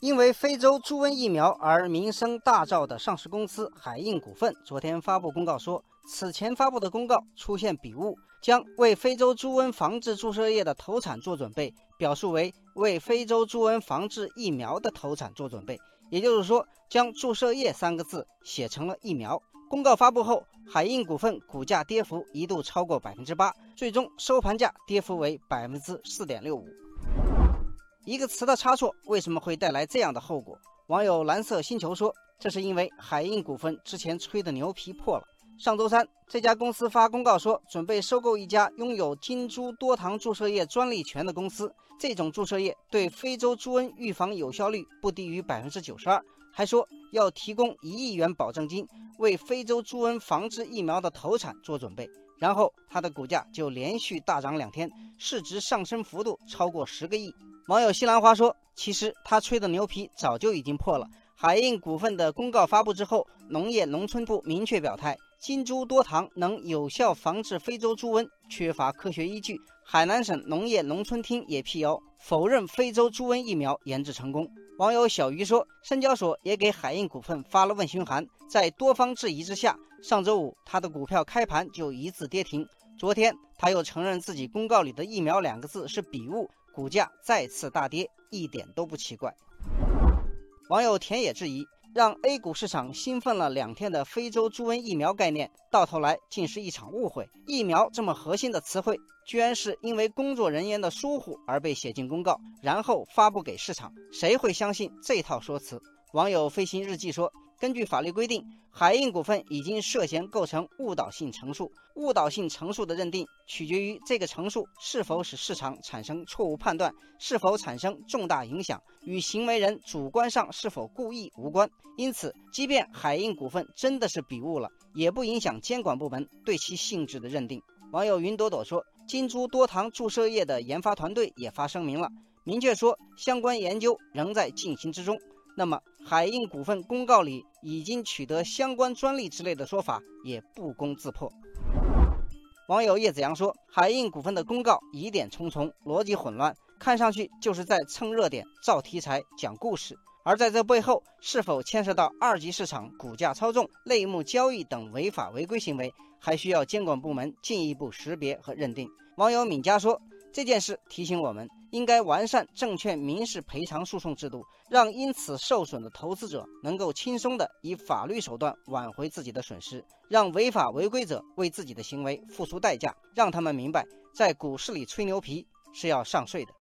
因为非洲猪瘟疫苗而名声大噪的上市公司海印股份昨天发布公告说，此前发布的公告出现笔误，将为非洲猪瘟防治注射液的投产做准备，表述为为非洲猪瘟防治疫苗的投产做准备。也就是说，将注射液三个字写成了疫苗。公告发布后，海印股份股价跌幅一度超过百分之八，最终收盘价跌幅为百分之四点六五。一个词的差错为什么会带来这样的后果？网友蓝色星球说，这是因为海印股份之前吹的牛皮破了。上周三，这家公司发公告说，准备收购一家拥有金猪多糖注射液专利权的公司。这种注射液对非洲猪瘟预防有效率不低于百分之九十二，还说要提供一亿元保证金，为非洲猪瘟防治疫苗的投产做准备。然后，它的股价就连续大涨两天，市值上升幅度超过十个亿。网友西兰花说：“其实他吹的牛皮早就已经破了。海印股份的公告发布之后，农业农村部明确表态，金猪多糖能有效防治非洲猪瘟，缺乏科学依据。海南省农业农村厅也辟谣，否认非洲猪瘟疫苗研制成功。”网友小鱼说：“深交所也给海印股份发了问询函，在多方质疑之下，上周五他的股票开盘就一字跌停。昨天他又承认自己公告里的疫苗两个字是笔误。”股价再次大跌，一点都不奇怪。网友田野质疑，让 A 股市场兴奋了两天的非洲猪瘟疫苗概念，到头来竟是一场误会。疫苗这么核心的词汇，居然是因为工作人员的疏忽而被写进公告，然后发布给市场，谁会相信这套说辞？网友飞行日记说。根据法律规定，海印股份已经涉嫌构成误导性陈述。误导性陈述的认定取决于这个陈述是否使市场产生错误判断，是否产生重大影响，与行为人主观上是否故意无关。因此，即便海印股份真的是笔误了，也不影响监管部门对其性质的认定。网友云朵朵说：“金珠多糖注射液的研发团队也发声明了，明确说相关研究仍在进行之中。”那么，海印股份公告里已经取得相关专利之类的说法也不攻自破。网友叶子阳说，海印股份的公告疑点重重，逻辑混乱，看上去就是在蹭热点、造题材、讲故事。而在这背后，是否牵涉到二级市场股价操纵、类目交易等违法违规行为，还需要监管部门进一步识别和认定。网友敏佳说。这件事提醒我们，应该完善证券民事赔偿诉讼制度，让因此受损的投资者能够轻松地以法律手段挽回自己的损失，让违法违规者为自己的行为付出代价，让他们明白，在股市里吹牛皮是要上税的。